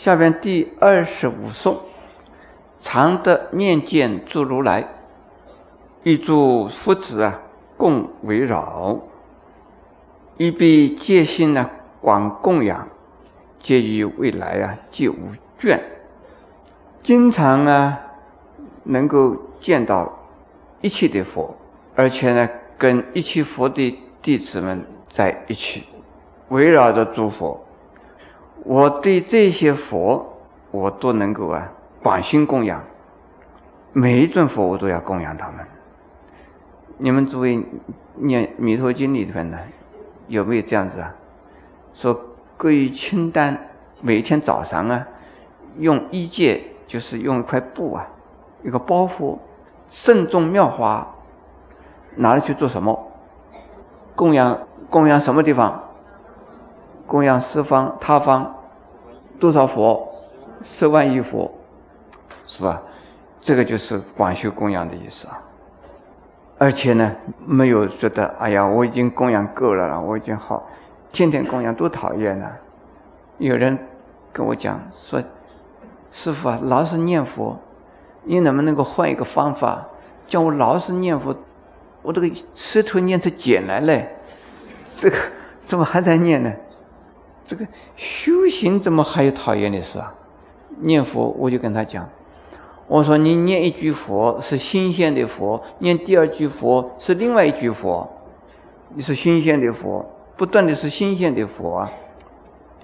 下边第二十五颂，常得面见诸如来，欲诸夫子啊共围绕，欲必戒心呢广供养，皆于未来啊皆无倦。经常啊能够见到一切的佛，而且呢跟一切佛的弟子们在一起，围绕着诸佛。我对这些佛，我都能够啊，广心供养。每一尊佛，我都要供养他们。你们诸位念《弥陀经》里头呢，有没有这样子啊？说各于清单，每天早上啊，用衣戒，就是用一块布啊，一个包袱，慎重妙花，拿了去做什么？供养供养什么地方？供养四方、他方，多少佛？十万亿佛，是吧？这个就是广修供养的意思啊。而且呢，没有觉得哎呀，我已经供养够了了，我已经好，天天供养多讨厌呢。有人跟我讲说：“师傅啊，老是念佛，你能不能够换一个方法，叫我老是念佛？我这个舌头念出茧来了，这个怎么还在念呢？”这个修行怎么还有讨厌的事啊？念佛，我就跟他讲，我说你念一句佛是新鲜的佛，念第二句佛是另外一句佛，你是新鲜的佛，不断的是新鲜的佛啊，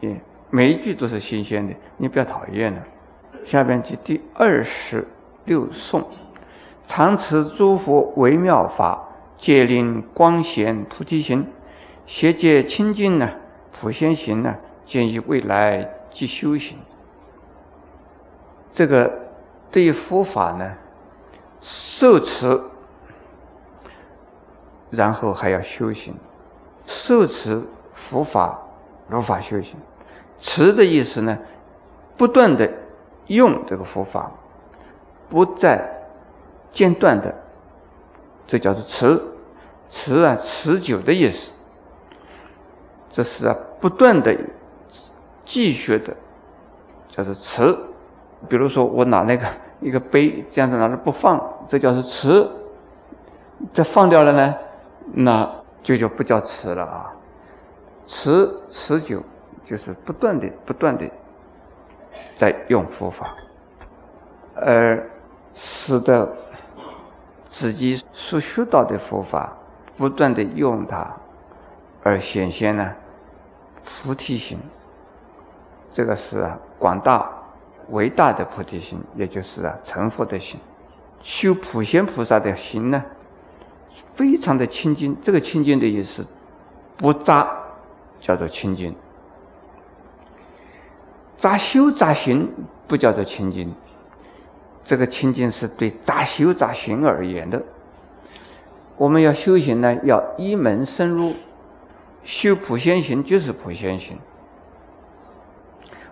嗯，每一句都是新鲜的，你不要讨厌了。下边第第二十六颂，常持诸佛微妙法，戒令光显菩提心，邪界清净呢。普贤行呢，建议未来即修行。这个对于佛法呢，受持，然后还要修行。受持佛法如法修行，持的意思呢，不断的用这个佛法，不再间断的，这叫做持。持啊，持久的意思。这是啊，不断的继续的，叫做持。比如说，我拿那个一个杯，这样子拿着不放，这叫做持。这放掉了呢，那就就不叫持了啊。持持久就是不断的、不断的在用佛法，而使得自己所学到的佛法不断的用它。而显现呢，菩提心，这个是啊广大伟大的菩提心，也就是啊成佛的心。修普贤菩萨的心呢，非常的清净。这个清净的意思，不杂，叫做清净；杂修杂行，不叫做清净。这个清净是对杂修杂行而言的。我们要修行呢，要一门深入。修普贤行就是普贤行，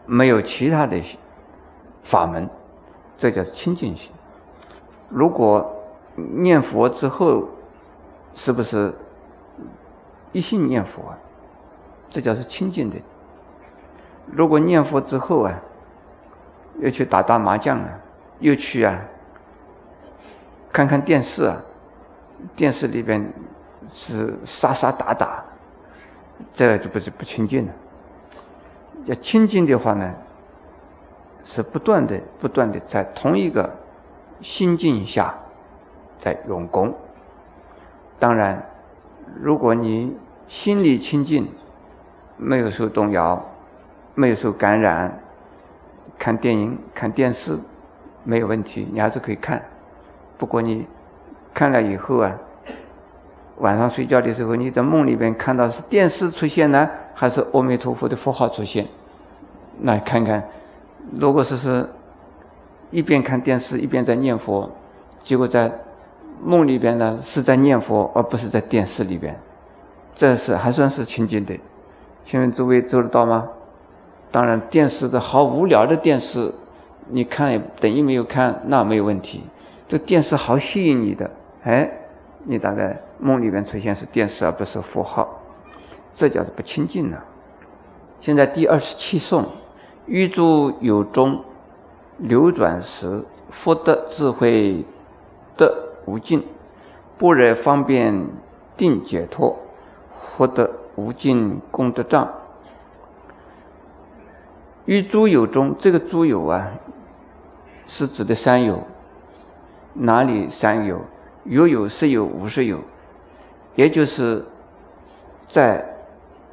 没有其他的法门，这叫清净心。如果念佛之后，是不是一心念佛？这叫是清净的。如果念佛之后啊，又去打打麻将啊，又去啊看看电视啊，电视里边是杀杀打打。这就不是不清净了。要清净的话呢，是不断的、不断的在同一个心境下在用功。当然，如果你心里清净，没有受动摇，没有受感染，看电影、看电视没有问题，你还是可以看。不过你看了以后啊。晚上睡觉的时候，你在梦里边看到是电视出现呢，还是阿弥陀佛的佛号出现？那看看，如果是是一边看电视一边在念佛，结果在梦里边呢是在念佛，而不是在电视里边，这是还算是清净的。请问诸位做得到吗？当然，电视的好无聊的电视，你看等于没有看，那没有问题。这电视好吸引你的，哎，你大概。梦里面出现是电视而不是符号，这叫做不清净了。现在第二十七颂，欲诸有中流转时，福德智慧得无尽，不惹方便定解脱，福德无尽功德障。欲诸有中，这个诸有啊，是指的三有。哪里三有？有有、实有、无实有，也就是在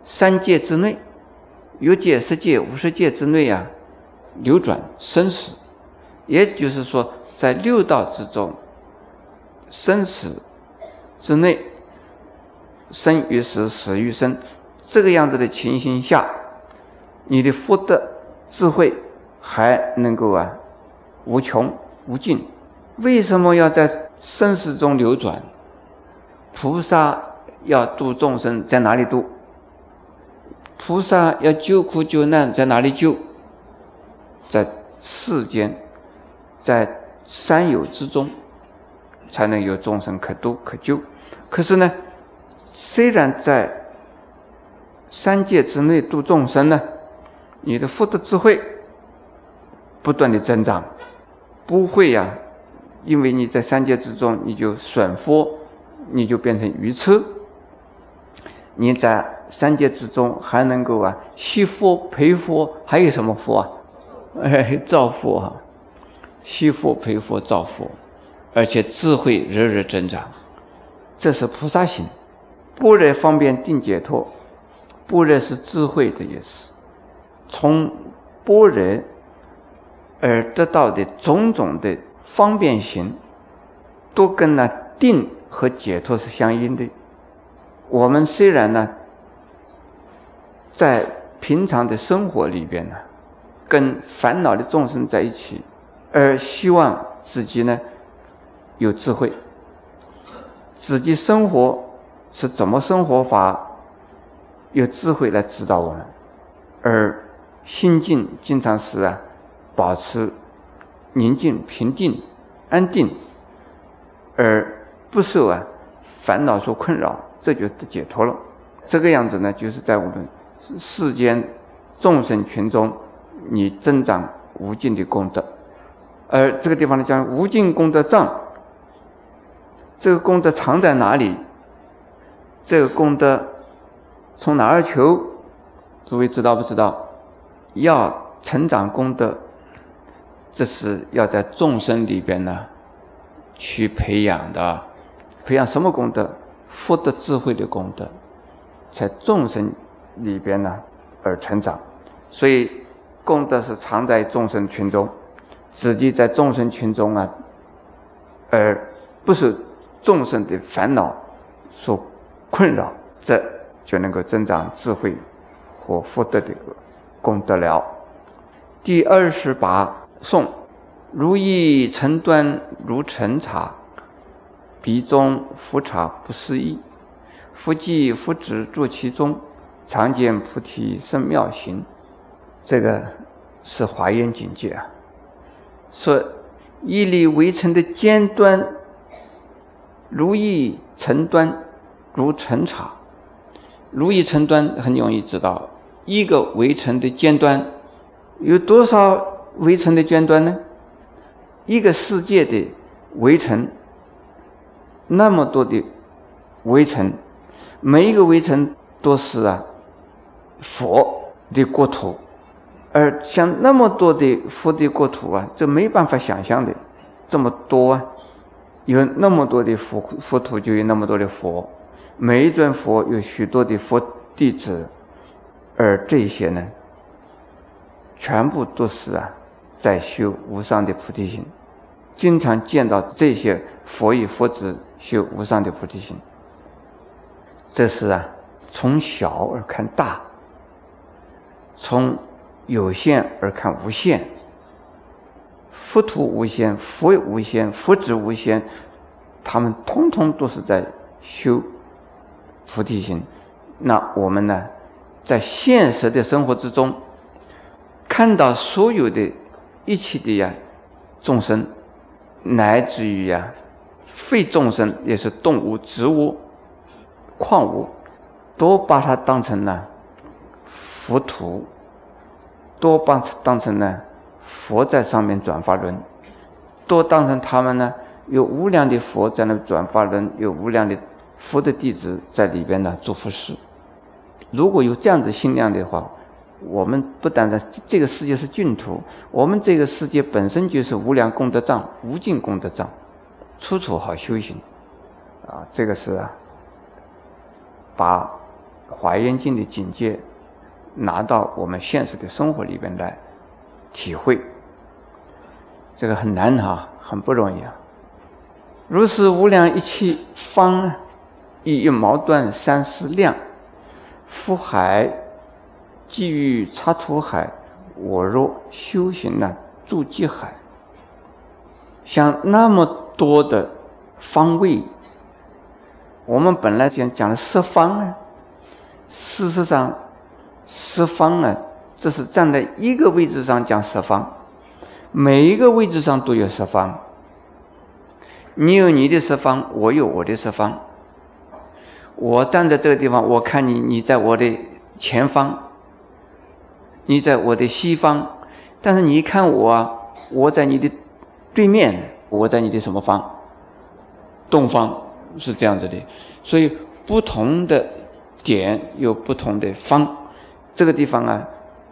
三界之内，有界、十界、无十界之内啊，流转生死。也就是说，在六道之中，生死之内，生于死，死于生，这个样子的情形下，你的福德智慧还能够啊，无穷无尽。为什么要在生死中流转？菩萨要度众生，在哪里度？菩萨要救苦救难，在哪里救？在世间，在三有之中，才能有众生可度可救。可是呢，虽然在三界之内度众生呢，你的福德智慧不断的增长，不会呀。因为你在三界之中，你就损佛，你就变成愚痴。你在三界之中还能够啊，惜佛、陪佛，还有什么佛啊？哎，造佛啊，惜佛、陪佛、造佛，而且智慧日日增长，这是菩萨行。般若方便定解脱，般若是智慧的意思。从般若而得到的种种的。方便行，都跟呢定和解脱是相应的。我们虽然呢，在平常的生活里边呢，跟烦恼的众生在一起，而希望自己呢有智慧，自己生活是怎么生活法，有智慧来指导我们，而心境经常是啊保持。宁静、平定、安定，而不受啊烦恼所困扰，这就解脱了。这个样子呢，就是在我们世间众生群中，你增长无尽的功德。而这个地方呢，讲无尽功德藏，这个功德藏在哪里？这个功德从哪儿求？诸位知道不知道？要成长功德。这是要在众生里边呢，去培养的，培养什么功德？福德智慧的功德，在众生里边呢而成长。所以功德是藏在众生群中，自己在众生群中啊，而不是众生的烦恼所困扰，这就能够增长智慧和福德的功德了。第二十八。宋，如意成端如晨茶，鼻中浮茶不思议，复记复止住其中，常见菩提生妙行。这个是华严境界啊。说一粒围城的尖端，如意成端如晨茶，如意成端很容易知道，一个围城的尖端有多少？围城的尖端呢？一个世界的围城，那么多的围城，每一个围城都是啊佛的国土，而像那么多的佛的国土啊，这没办法想象的，这么多啊，有那么多的佛佛土，就有那么多的佛，每一尊佛有许多的佛弟子，而这些呢，全部都是啊。在修无上的菩提心，经常见到这些佛与佛子修无上的菩提心。这是啊，从小而看大，从有限而看无限。佛土无限，佛无限，佛子无限，他们通通都是在修菩提心。那我们呢，在现实的生活之中，看到所有的。一切的呀，众生，乃至于呀，非众生也是动物、植物、矿物，都把它当成了浮土，多把当成呢佛在上面转法轮，多当成他们呢有无量的佛在那转法轮，有无量的佛的弟子在里边呢做佛事。如果有这样子心量的话，我们不单单这个世界是净土，我们这个世界本身就是无量功德藏、无尽功德藏，处处好修行。啊，这个是，把华严经的境界拿到我们现实的生活里边来体会，这个很难哈，很不容易啊。如是无量一切方，一一毛断三世量，福海。寄于插土海，我若修行呢，住即海。像那么多的方位，我们本来讲讲的十方呢，事实上十方呢，这是站在一个位置上讲十方，每一个位置上都有十方。你有你的十方，我有我的十方。我站在这个地方，我看你，你在我的前方。你在我的西方，但是你一看我，我在你的对面，我在你的什么方？东方是这样子的，所以不同的点有不同的方，这个地方啊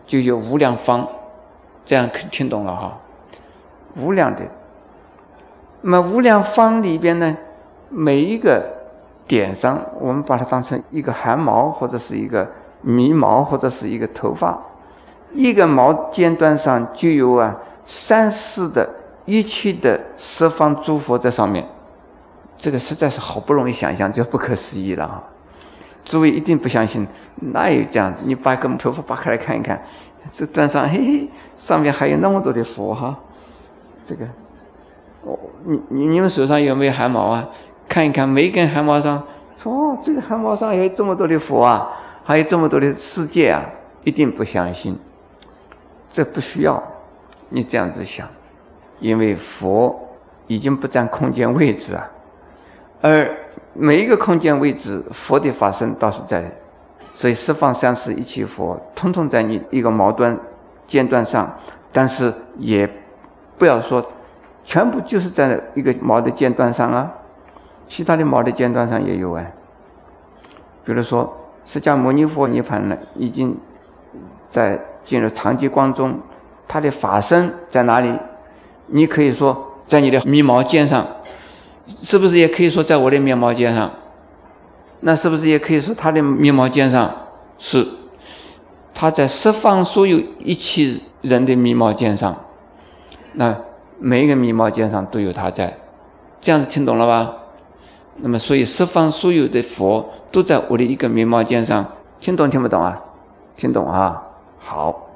就有无量方，这样可听懂了哈？无量的，那么无量方里边呢，每一个点上，我们把它当成一个汗毛，或者是一个眉毛，或者是一个头发。一个毛尖端上就有啊三世的一切的十方诸佛在上面，这个实在是好不容易想象，就不可思议了啊！诸位一定不相信，哪有这样？你把根头发扒开来看一看，这端上嘿嘿，上面还有那么多的佛哈！这个，哦，你你你们手上有没有汗毛啊？看一看每一根汗毛上，哦，这个汗毛上有这么多的佛啊，还有这么多的世界啊！一定不相信。这不需要你这样子想，因为佛已经不占空间位置啊，而每一个空间位置，佛的法身倒是在，所以十方三世一切佛，统统在你一个矛端尖端上，但是也不要说全部就是在一个矛的尖端上啊，其他的矛的尖端上也有啊，比如说释迦牟尼佛涅盘了，已经在。进入长极光中，他的法身在哪里？你可以说在你的眉毛尖上，是不是也可以说在我的眉毛尖上？那是不是也可以说他的眉毛尖上是？他在十方所有一切人的眉毛尖上，那每一个眉毛尖上都有他在，这样子听懂了吧？那么所以十方所有的佛都在我的一个眉毛尖上，听懂听不懂啊？听懂啊？好。